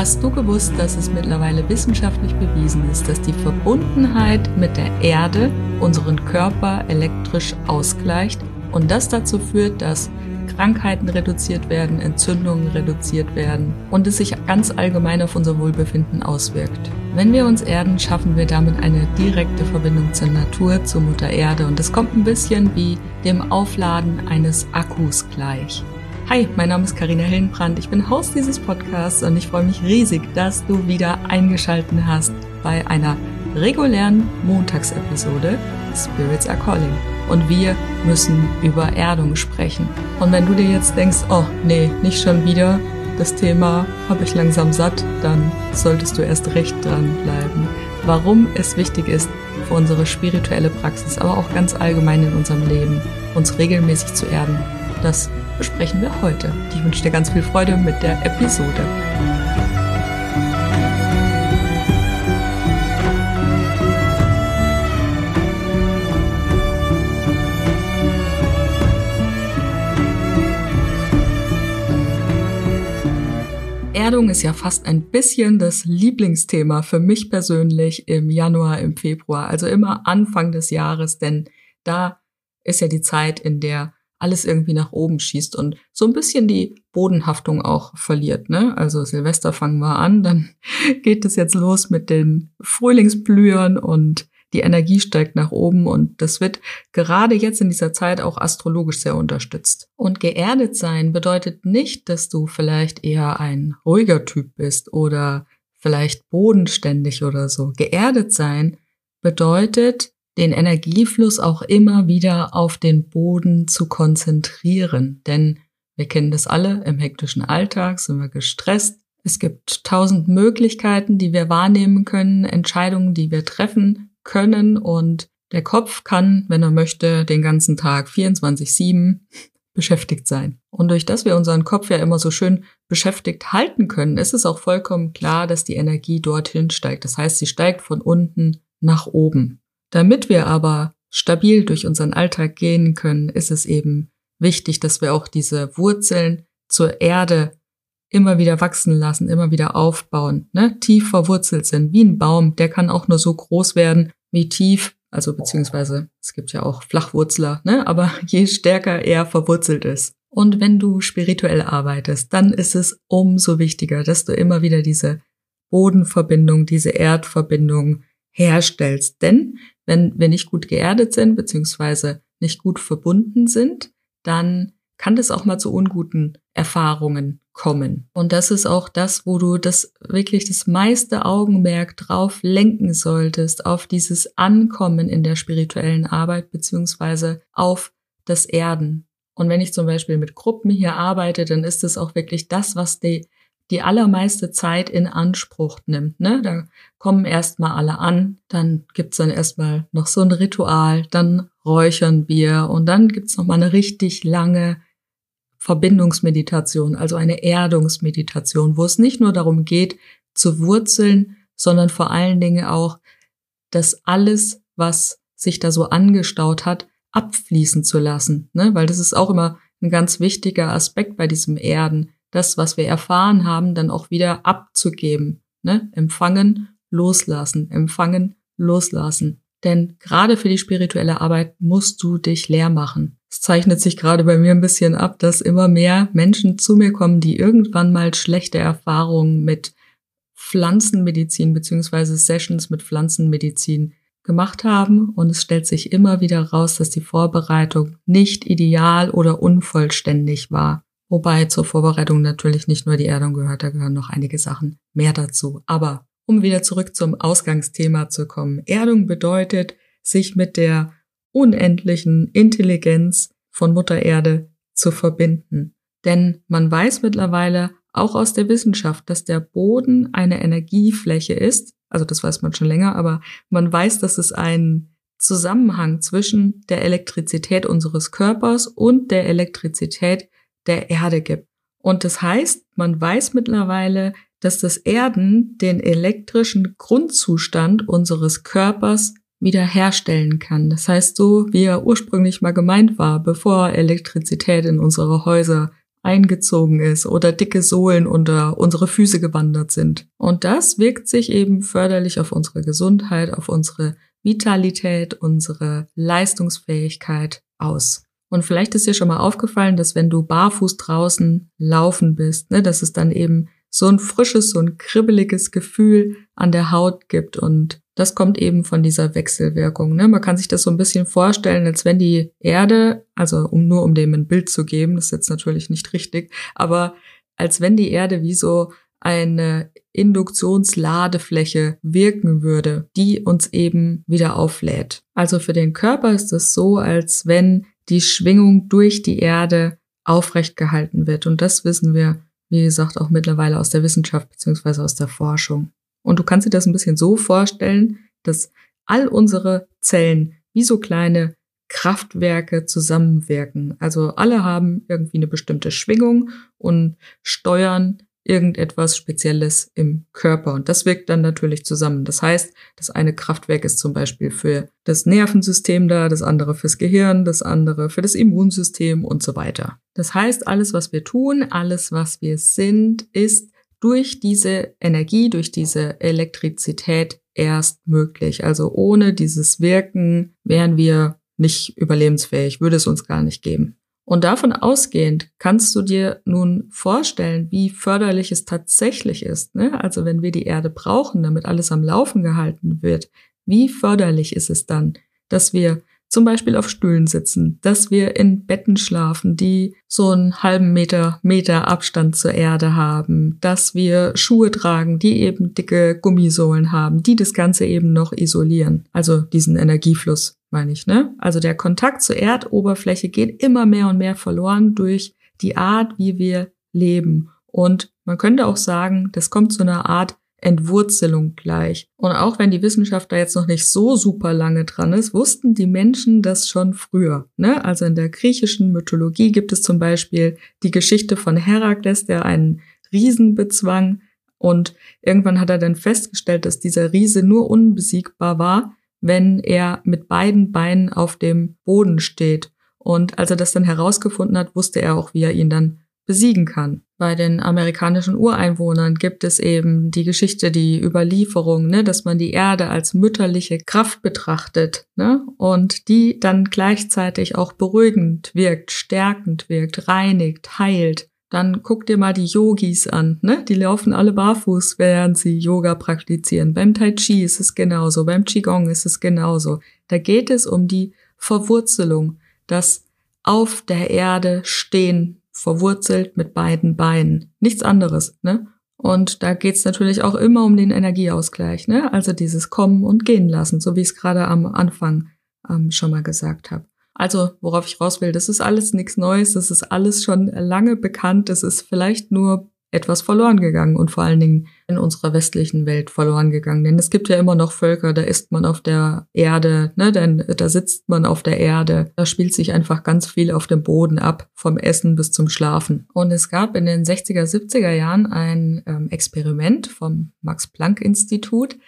Hast du gewusst, dass es mittlerweile wissenschaftlich bewiesen ist, dass die Verbundenheit mit der Erde unseren Körper elektrisch ausgleicht und das dazu führt, dass Krankheiten reduziert werden, Entzündungen reduziert werden und es sich ganz allgemein auf unser Wohlbefinden auswirkt. Wenn wir uns erden, schaffen wir damit eine direkte Verbindung zur Natur, zur Mutter Erde und es kommt ein bisschen wie dem Aufladen eines Akkus gleich. Hi, mein Name ist Karina Hillenbrand, ich bin Host dieses Podcasts und ich freue mich riesig, dass du wieder eingeschalten hast bei einer regulären Montagsepisode Spirits are Calling. Und wir müssen über Erdung sprechen. Und wenn du dir jetzt denkst, oh nee, nicht schon wieder, das Thema habe ich langsam satt, dann solltest du erst recht dranbleiben. Warum es wichtig ist für unsere spirituelle Praxis, aber auch ganz allgemein in unserem Leben, uns regelmäßig zu erden, das besprechen wir heute. Ich wünsche dir ganz viel Freude mit der Episode. Erdung ist ja fast ein bisschen das Lieblingsthema für mich persönlich im Januar, im Februar, also immer Anfang des Jahres, denn da ist ja die Zeit, in der alles irgendwie nach oben schießt und so ein bisschen die Bodenhaftung auch verliert. Ne? Also Silvester fangen wir an, dann geht es jetzt los mit den Frühlingsblühern und die Energie steigt nach oben und das wird gerade jetzt in dieser Zeit auch astrologisch sehr unterstützt. Und geerdet sein bedeutet nicht, dass du vielleicht eher ein ruhiger Typ bist oder vielleicht bodenständig oder so. Geerdet sein bedeutet, den Energiefluss auch immer wieder auf den Boden zu konzentrieren. Denn wir kennen das alle, im hektischen Alltag sind wir gestresst. Es gibt tausend Möglichkeiten, die wir wahrnehmen können, Entscheidungen, die wir treffen können und der Kopf kann, wenn er möchte, den ganzen Tag 24-7 beschäftigt sein. Und durch das wir unseren Kopf ja immer so schön beschäftigt halten können, ist es auch vollkommen klar, dass die Energie dorthin steigt. Das heißt, sie steigt von unten nach oben. Damit wir aber stabil durch unseren Alltag gehen können, ist es eben wichtig, dass wir auch diese Wurzeln zur Erde immer wieder wachsen lassen, immer wieder aufbauen, ne? tief verwurzelt sind, wie ein Baum, der kann auch nur so groß werden, wie tief, also beziehungsweise es gibt ja auch Flachwurzler, ne? aber je stärker er verwurzelt ist. Und wenn du spirituell arbeitest, dann ist es umso wichtiger, dass du immer wieder diese Bodenverbindung, diese Erdverbindung herstellst. Denn wenn wir nicht gut geerdet sind, beziehungsweise nicht gut verbunden sind, dann kann das auch mal zu unguten Erfahrungen kommen. Und das ist auch das, wo du das wirklich das meiste Augenmerk drauf lenken solltest, auf dieses Ankommen in der spirituellen Arbeit, beziehungsweise auf das Erden. Und wenn ich zum Beispiel mit Gruppen hier arbeite, dann ist es auch wirklich das, was die die allermeiste Zeit in Anspruch nimmt. Ne? Da kommen erstmal alle an, dann gibt's dann erstmal noch so ein Ritual, dann räuchern wir und dann gibt's noch mal eine richtig lange Verbindungsmeditation, also eine Erdungsmeditation, wo es nicht nur darum geht, zu wurzeln, sondern vor allen Dingen auch, dass alles, was sich da so angestaut hat, abfließen zu lassen. Ne? Weil das ist auch immer ein ganz wichtiger Aspekt bei diesem Erden das, was wir erfahren haben, dann auch wieder abzugeben. Ne? Empfangen, loslassen, empfangen, loslassen. Denn gerade für die spirituelle Arbeit musst du dich leer machen. Es zeichnet sich gerade bei mir ein bisschen ab, dass immer mehr Menschen zu mir kommen, die irgendwann mal schlechte Erfahrungen mit Pflanzenmedizin beziehungsweise Sessions mit Pflanzenmedizin gemacht haben. Und es stellt sich immer wieder raus, dass die Vorbereitung nicht ideal oder unvollständig war. Wobei zur Vorbereitung natürlich nicht nur die Erdung gehört, da gehören noch einige Sachen mehr dazu. Aber um wieder zurück zum Ausgangsthema zu kommen. Erdung bedeutet, sich mit der unendlichen Intelligenz von Mutter Erde zu verbinden. Denn man weiß mittlerweile auch aus der Wissenschaft, dass der Boden eine Energiefläche ist. Also das weiß man schon länger, aber man weiß, dass es einen Zusammenhang zwischen der Elektrizität unseres Körpers und der Elektrizität der Erde gibt. Und das heißt, man weiß mittlerweile, dass das Erden den elektrischen Grundzustand unseres Körpers wiederherstellen kann. Das heißt, so wie er ursprünglich mal gemeint war, bevor Elektrizität in unsere Häuser eingezogen ist oder dicke Sohlen unter unsere Füße gewandert sind. Und das wirkt sich eben förderlich auf unsere Gesundheit, auf unsere Vitalität, unsere Leistungsfähigkeit aus. Und vielleicht ist dir schon mal aufgefallen, dass wenn du barfuß draußen laufen bist, ne, dass es dann eben so ein frisches, so ein kribbeliges Gefühl an der Haut gibt. Und das kommt eben von dieser Wechselwirkung. Ne? Man kann sich das so ein bisschen vorstellen, als wenn die Erde, also um nur um dem ein Bild zu geben, das ist jetzt natürlich nicht richtig, aber als wenn die Erde wie so eine Induktionsladefläche wirken würde, die uns eben wieder auflädt. Also für den Körper ist es so, als wenn die Schwingung durch die Erde aufrecht gehalten wird. Und das wissen wir wie gesagt, auch mittlerweile aus der Wissenschaft beziehungsweise aus der Forschung. Und du kannst dir das ein bisschen so vorstellen, dass all unsere Zellen wie so kleine Kraftwerke zusammenwirken. Also alle haben irgendwie eine bestimmte Schwingung und steuern irgendetwas Spezielles im Körper. Und das wirkt dann natürlich zusammen. Das heißt, das eine Kraftwerk ist zum Beispiel für das Nervensystem da, das andere fürs Gehirn, das andere für das Immunsystem und so weiter. Das heißt, alles, was wir tun, alles, was wir sind, ist durch diese Energie, durch diese Elektrizität erst möglich. Also ohne dieses Wirken wären wir nicht überlebensfähig, würde es uns gar nicht geben. Und davon ausgehend kannst du dir nun vorstellen, wie förderlich es tatsächlich ist. Ne? Also wenn wir die Erde brauchen, damit alles am Laufen gehalten wird, wie förderlich ist es dann, dass wir zum Beispiel auf Stühlen sitzen, dass wir in Betten schlafen, die so einen halben Meter, Meter Abstand zur Erde haben, dass wir Schuhe tragen, die eben dicke Gummisohlen haben, die das Ganze eben noch isolieren. Also diesen Energiefluss meine ich, ne? Also der Kontakt zur Erdoberfläche geht immer mehr und mehr verloren durch die Art, wie wir leben. Und man könnte auch sagen, das kommt zu einer Art Entwurzelung gleich. Und auch wenn die Wissenschaft da jetzt noch nicht so super lange dran ist, wussten die Menschen das schon früher. Ne? Also in der griechischen Mythologie gibt es zum Beispiel die Geschichte von Herakles, der einen Riesen bezwang. Und irgendwann hat er dann festgestellt, dass dieser Riese nur unbesiegbar war, wenn er mit beiden Beinen auf dem Boden steht. Und als er das dann herausgefunden hat, wusste er auch, wie er ihn dann besiegen kann. Bei den amerikanischen Ureinwohnern gibt es eben die Geschichte, die Überlieferung, ne, dass man die Erde als mütterliche Kraft betrachtet ne, und die dann gleichzeitig auch beruhigend wirkt, stärkend wirkt, reinigt, heilt. Dann guck dir mal die Yogis an, ne? Die laufen alle barfuß, während sie Yoga praktizieren. Beim Tai Chi ist es genauso, beim Qigong ist es genauso. Da geht es um die Verwurzelung, das auf der Erde stehen verwurzelt mit beiden Beinen. Nichts anderes, ne? Und da geht's natürlich auch immer um den Energieausgleich, ne? Also dieses Kommen und Gehen lassen, so wie ich es gerade am Anfang ähm, schon mal gesagt habe. Also, worauf ich raus will, das ist alles nichts Neues, das ist alles schon lange bekannt, das ist vielleicht nur etwas verloren gegangen und vor allen Dingen in unserer westlichen Welt verloren gegangen. Denn es gibt ja immer noch Völker, da ist man auf der Erde, ne, denn da sitzt man auf der Erde. Da spielt sich einfach ganz viel auf dem Boden ab, vom Essen bis zum Schlafen. Und es gab in den 60er, 70er Jahren ein ähm, Experiment vom Max-Planck-Institut.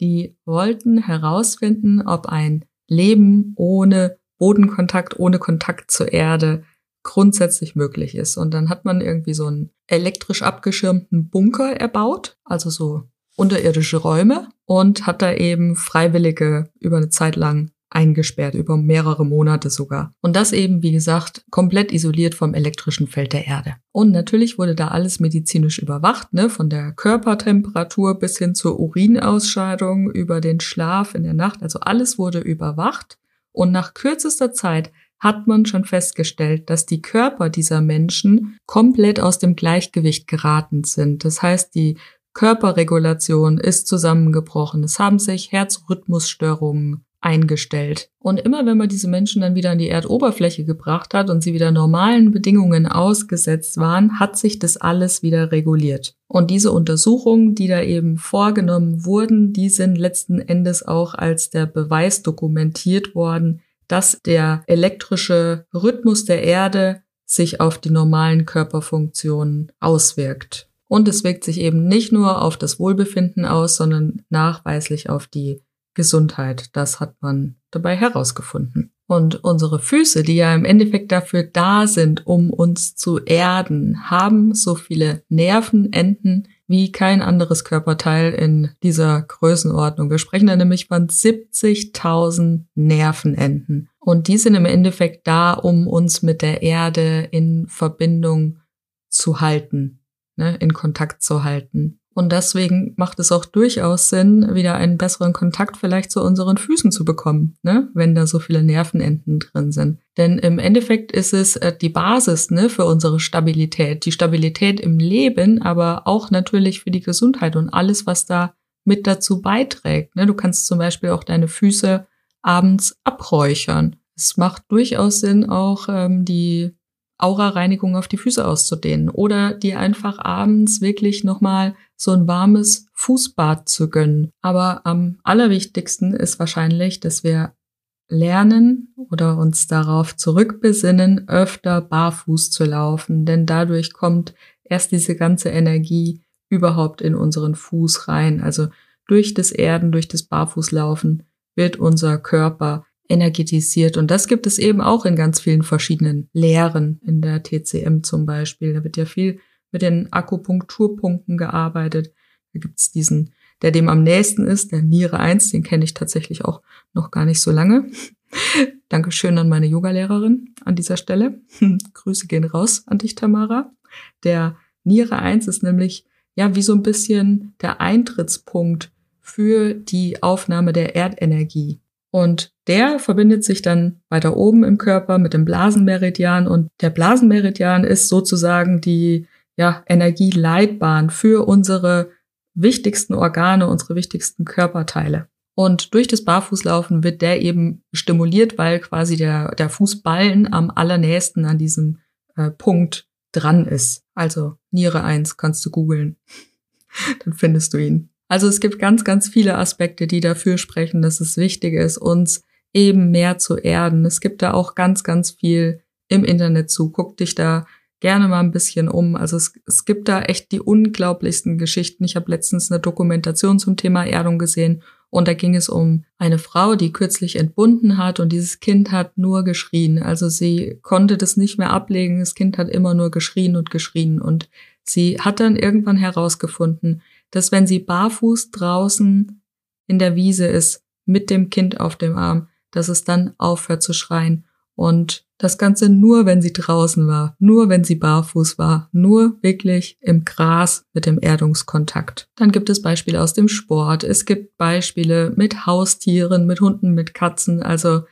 Die wollten herausfinden, ob ein Leben ohne Bodenkontakt, ohne Kontakt zur Erde grundsätzlich möglich ist. Und dann hat man irgendwie so einen elektrisch abgeschirmten Bunker erbaut, also so unterirdische Räume und hat da eben Freiwillige über eine Zeit lang eingesperrt, über mehrere Monate sogar. Und das eben, wie gesagt, komplett isoliert vom elektrischen Feld der Erde. Und natürlich wurde da alles medizinisch überwacht, ne, von der Körpertemperatur bis hin zur Urinausscheidung, über den Schlaf in der Nacht. Also alles wurde überwacht. Und nach kürzester Zeit hat man schon festgestellt, dass die Körper dieser Menschen komplett aus dem Gleichgewicht geraten sind. Das heißt, die Körperregulation ist zusammengebrochen. Es haben sich Herzrhythmusstörungen eingestellt. Und immer wenn man diese Menschen dann wieder an die Erdoberfläche gebracht hat und sie wieder normalen Bedingungen ausgesetzt waren, hat sich das alles wieder reguliert. Und diese Untersuchungen, die da eben vorgenommen wurden, die sind letzten Endes auch als der Beweis dokumentiert worden, dass der elektrische Rhythmus der Erde sich auf die normalen Körperfunktionen auswirkt. Und es wirkt sich eben nicht nur auf das Wohlbefinden aus, sondern nachweislich auf die Gesundheit. Das hat man dabei herausgefunden. Und unsere Füße, die ja im Endeffekt dafür da sind, um uns zu erden, haben so viele Nervenenden wie kein anderes Körperteil in dieser Größenordnung. Wir sprechen da nämlich von 70.000 Nervenenden. Und die sind im Endeffekt da, um uns mit der Erde in Verbindung zu halten, ne, in Kontakt zu halten. Und deswegen macht es auch durchaus Sinn, wieder einen besseren Kontakt vielleicht zu unseren Füßen zu bekommen, ne? wenn da so viele Nervenenden drin sind. Denn im Endeffekt ist es äh, die Basis ne, für unsere Stabilität, die Stabilität im Leben, aber auch natürlich für die Gesundheit und alles, was da mit dazu beiträgt. Ne? Du kannst zum Beispiel auch deine Füße abends abräuchern. Es macht durchaus Sinn, auch ähm, die Aura-Reinigung auf die Füße auszudehnen oder dir einfach abends wirklich nochmal so ein warmes Fußbad zu gönnen. Aber am allerwichtigsten ist wahrscheinlich, dass wir lernen oder uns darauf zurückbesinnen, öfter barfuß zu laufen, denn dadurch kommt erst diese ganze Energie überhaupt in unseren Fuß rein. Also durch das Erden, durch das Barfußlaufen wird unser Körper energetisiert. Und das gibt es eben auch in ganz vielen verschiedenen Lehren, in der TCM zum Beispiel. Da wird ja viel mit den Akupunkturpunkten gearbeitet. Da gibt es diesen, der dem am nächsten ist, der Niere 1, den kenne ich tatsächlich auch noch gar nicht so lange. Dankeschön an meine Yogalehrerin an dieser Stelle. Grüße gehen raus an dich, Tamara. Der Niere 1 ist nämlich ja wie so ein bisschen der Eintrittspunkt für die Aufnahme der Erdenergie. Und der verbindet sich dann weiter oben im Körper mit dem Blasenmeridian und der Blasenmeridian ist sozusagen die ja, Energieleitbahn für unsere wichtigsten Organe, unsere wichtigsten Körperteile. Und durch das Barfußlaufen wird der eben stimuliert, weil quasi der, der Fußballen am allernächsten an diesem äh, Punkt dran ist. Also Niere 1 kannst du googeln. Dann findest du ihn. Also es gibt ganz, ganz viele Aspekte, die dafür sprechen, dass es wichtig ist, uns eben mehr zu erden. Es gibt da auch ganz, ganz viel im Internet zu. Guck dich da gerne mal ein bisschen um. Also es, es gibt da echt die unglaublichsten Geschichten. Ich habe letztens eine Dokumentation zum Thema Erdung gesehen und da ging es um eine Frau, die kürzlich entbunden hat und dieses Kind hat nur geschrien. Also sie konnte das nicht mehr ablegen. Das Kind hat immer nur geschrien und geschrien und sie hat dann irgendwann herausgefunden, dass wenn sie barfuß draußen in der Wiese ist, mit dem Kind auf dem Arm, dass es dann aufhört zu schreien. Und das Ganze nur, wenn sie draußen war, nur wenn sie barfuß war, nur wirklich im Gras mit dem Erdungskontakt. Dann gibt es Beispiele aus dem Sport. Es gibt Beispiele mit Haustieren, mit Hunden, mit Katzen. Also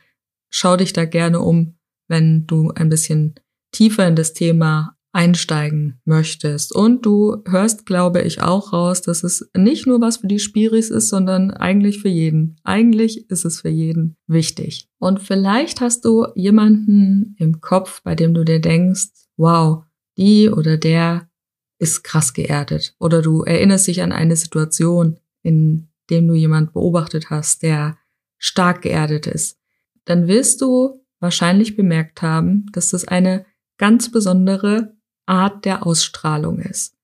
schau dich da gerne um, wenn du ein bisschen tiefer in das Thema einsteigen möchtest. Und du hörst, glaube ich, auch raus, dass es nicht nur was für die Spiris ist, sondern eigentlich für jeden. Eigentlich ist es für jeden wichtig. Und vielleicht hast du jemanden im Kopf, bei dem du dir denkst, wow, die oder der ist krass geerdet. Oder du erinnerst dich an eine Situation, in dem du jemand beobachtet hast, der stark geerdet ist. Dann wirst du wahrscheinlich bemerkt haben, dass das eine ganz besondere Art der Ausstrahlung ist.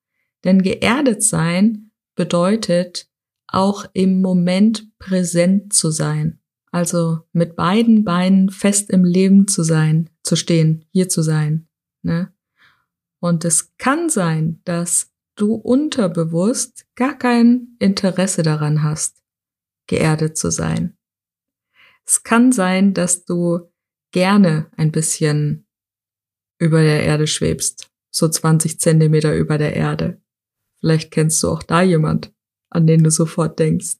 Denn geerdet sein bedeutet auch im Moment präsent zu sein. Also mit beiden Beinen fest im Leben zu sein, zu stehen, hier zu sein. Ne? Und es kann sein, dass du unterbewusst gar kein Interesse daran hast, geerdet zu sein. Es kann sein, dass du gerne ein bisschen über der Erde schwebst so 20 Zentimeter über der Erde. Vielleicht kennst du auch da jemand, an den du sofort denkst.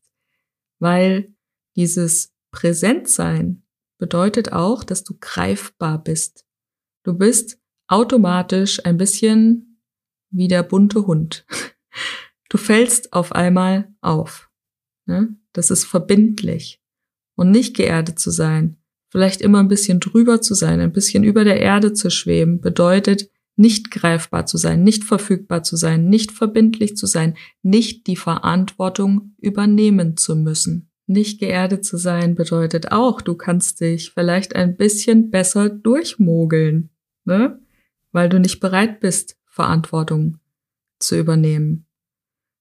Weil dieses Präsentsein bedeutet auch, dass du greifbar bist. Du bist automatisch ein bisschen wie der bunte Hund. Du fällst auf einmal auf. Ne? Das ist verbindlich. Und nicht geerdet zu sein, vielleicht immer ein bisschen drüber zu sein, ein bisschen über der Erde zu schweben, bedeutet, nicht greifbar zu sein, nicht verfügbar zu sein, nicht verbindlich zu sein, nicht die Verantwortung übernehmen zu müssen. Nicht geerdet zu sein bedeutet auch, du kannst dich vielleicht ein bisschen besser durchmogeln, ne? weil du nicht bereit bist, Verantwortung zu übernehmen.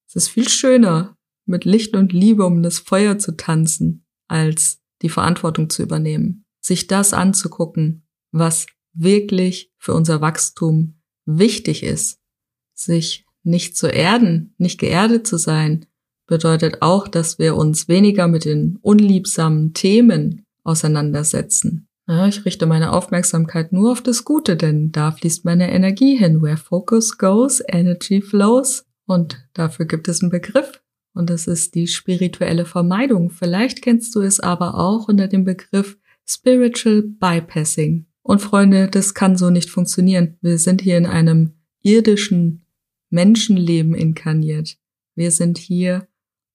Es ist viel schöner, mit Licht und Liebe um das Feuer zu tanzen, als die Verantwortung zu übernehmen. Sich das anzugucken, was wirklich für unser Wachstum wichtig ist, sich nicht zu erden, nicht geerdet zu sein, bedeutet auch, dass wir uns weniger mit den unliebsamen Themen auseinandersetzen. Ja, ich richte meine Aufmerksamkeit nur auf das Gute, denn da fließt meine Energie hin. Where focus goes, energy flows. Und dafür gibt es einen Begriff. Und das ist die spirituelle Vermeidung. Vielleicht kennst du es aber auch unter dem Begriff Spiritual Bypassing. Und Freunde, das kann so nicht funktionieren. Wir sind hier in einem irdischen Menschenleben inkarniert. Wir sind hier,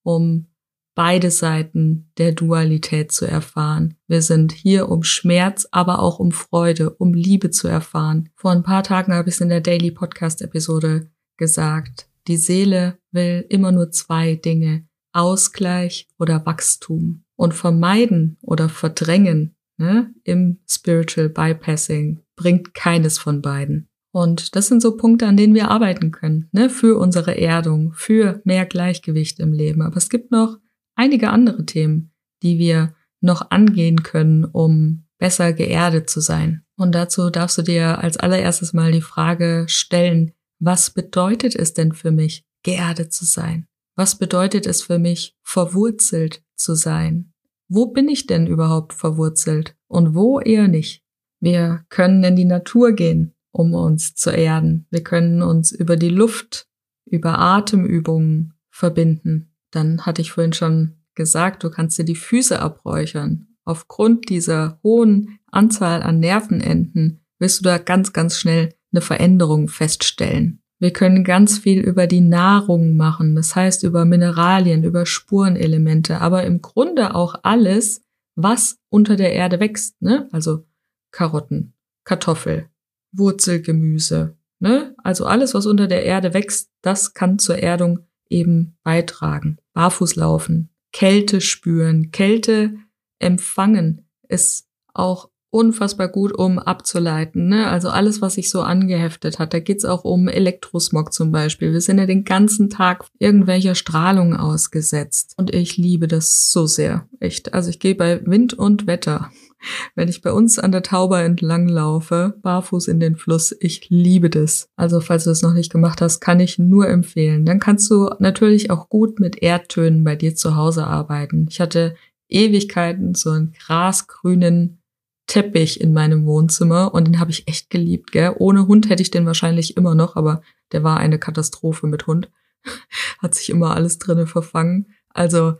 um beide Seiten der Dualität zu erfahren. Wir sind hier, um Schmerz, aber auch um Freude, um Liebe zu erfahren. Vor ein paar Tagen habe ich es in der Daily Podcast Episode gesagt. Die Seele will immer nur zwei Dinge. Ausgleich oder Wachstum. Und vermeiden oder verdrängen ne, im Spiritual Bypassing bringt keines von beiden. Und das sind so Punkte, an denen wir arbeiten können, ne, für unsere Erdung, für mehr Gleichgewicht im Leben. Aber es gibt noch einige andere Themen, die wir noch angehen können, um besser geerdet zu sein. Und dazu darfst du dir als allererstes mal die Frage stellen, was bedeutet es denn für mich, geerdet zu sein? Was bedeutet es für mich, verwurzelt zu sein? Wo bin ich denn überhaupt verwurzelt und wo eher nicht? Wir können in die Natur gehen, um uns zu erden. Wir können uns über die Luft, über Atemübungen verbinden. Dann hatte ich vorhin schon gesagt, du kannst dir die Füße abräuchern. Aufgrund dieser hohen Anzahl an Nervenenden wirst du da ganz, ganz schnell eine Veränderung feststellen. Wir können ganz viel über die Nahrung machen, das heißt über Mineralien, über Spurenelemente, aber im Grunde auch alles, was unter der Erde wächst, ne? Also Karotten, Kartoffel, Wurzelgemüse, ne? Also alles, was unter der Erde wächst, das kann zur Erdung eben beitragen. Barfuß laufen, Kälte spüren, Kälte empfangen ist auch unfassbar gut, um abzuleiten. Ne? Also alles, was sich so angeheftet hat. Da geht's auch um Elektrosmog zum Beispiel. Wir sind ja den ganzen Tag irgendwelcher Strahlung ausgesetzt. Und ich liebe das so sehr. Echt. Also ich gehe bei Wind und Wetter. Wenn ich bei uns an der Tauber entlang laufe, barfuß in den Fluss, ich liebe das. Also falls du es noch nicht gemacht hast, kann ich nur empfehlen. Dann kannst du natürlich auch gut mit Erdtönen bei dir zu Hause arbeiten. Ich hatte Ewigkeiten so einen grasgrünen Teppich in meinem Wohnzimmer und den habe ich echt geliebt, gell? Ohne Hund hätte ich den wahrscheinlich immer noch, aber der war eine Katastrophe mit Hund. hat sich immer alles drinnen verfangen. Also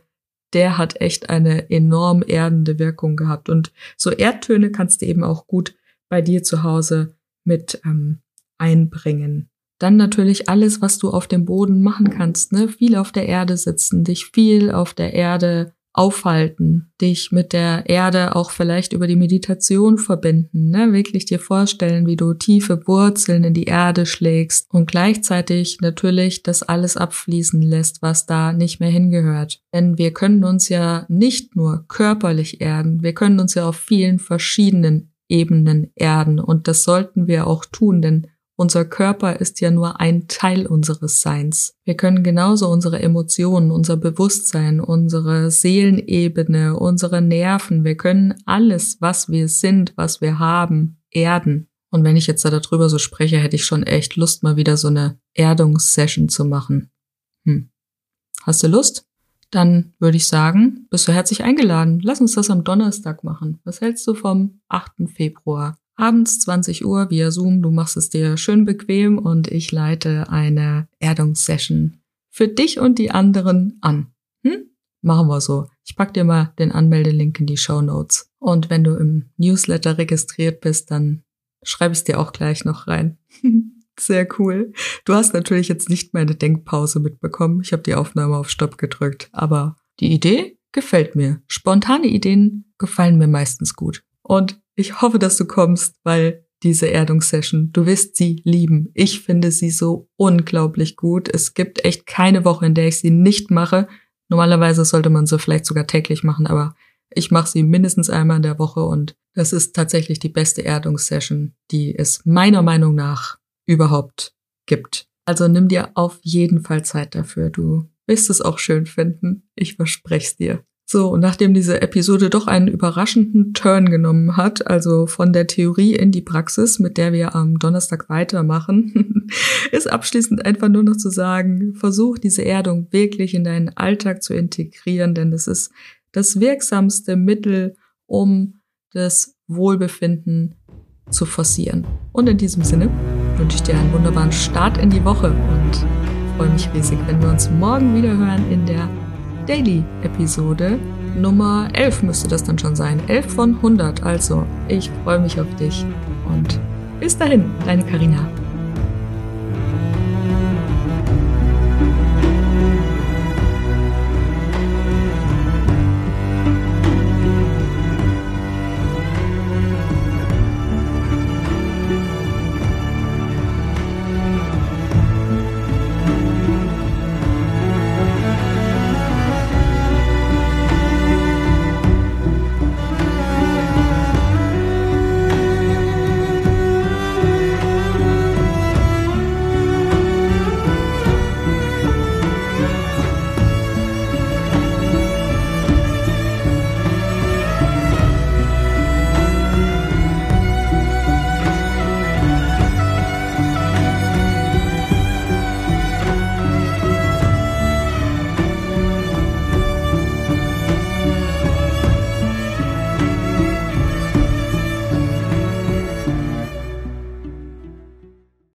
der hat echt eine enorm erdende Wirkung gehabt. Und so Erdtöne kannst du eben auch gut bei dir zu Hause mit ähm, einbringen. Dann natürlich alles, was du auf dem Boden machen kannst, ne? Viel auf der Erde sitzen, dich viel auf der Erde aufhalten, dich mit der Erde auch vielleicht über die Meditation verbinden, ne? wirklich dir vorstellen, wie du tiefe Wurzeln in die Erde schlägst und gleichzeitig natürlich das alles abfließen lässt, was da nicht mehr hingehört. Denn wir können uns ja nicht nur körperlich erden, wir können uns ja auf vielen verschiedenen Ebenen erden und das sollten wir auch tun, denn unser Körper ist ja nur ein Teil unseres Seins. Wir können genauso unsere Emotionen, unser Bewusstsein, unsere Seelenebene, unsere Nerven, wir können alles, was wir sind, was wir haben, erden. Und wenn ich jetzt da darüber so spreche, hätte ich schon echt Lust, mal wieder so eine Erdungssession zu machen. Hm. Hast du Lust? Dann würde ich sagen, bist du herzlich eingeladen. Lass uns das am Donnerstag machen. Was hältst du vom 8. Februar? Abends 20 Uhr via Zoom. Du machst es dir schön bequem und ich leite eine Erdungssession für dich und die anderen an. Hm? Machen wir so. Ich pack dir mal den Anmeldelink in die Show Notes. Und wenn du im Newsletter registriert bist, dann schreibe ich es dir auch gleich noch rein. Sehr cool. Du hast natürlich jetzt nicht meine Denkpause mitbekommen. Ich habe die Aufnahme auf Stopp gedrückt. Aber die Idee gefällt mir. Spontane Ideen gefallen mir meistens gut. Und ich hoffe, dass du kommst, weil diese Erdungssession, du wirst sie lieben. Ich finde sie so unglaublich gut. Es gibt echt keine Woche, in der ich sie nicht mache. Normalerweise sollte man sie vielleicht sogar täglich machen, aber ich mache sie mindestens einmal in der Woche und das ist tatsächlich die beste Erdungssession, die es meiner Meinung nach überhaupt gibt. Also nimm dir auf jeden Fall Zeit dafür. Du wirst es auch schön finden. Ich verspreche es dir. So, nachdem diese Episode doch einen überraschenden Turn genommen hat, also von der Theorie in die Praxis, mit der wir am Donnerstag weitermachen, ist abschließend einfach nur noch zu sagen, versuch diese Erdung wirklich in deinen Alltag zu integrieren, denn es ist das wirksamste Mittel, um das Wohlbefinden zu forcieren. Und in diesem Sinne wünsche ich dir einen wunderbaren Start in die Woche und freue mich riesig, wenn wir uns morgen wieder hören in der Daily-Episode. Nummer 11 müsste das dann schon sein. 11 von 100. Also, ich freue mich auf dich und bis dahin, deine Karina.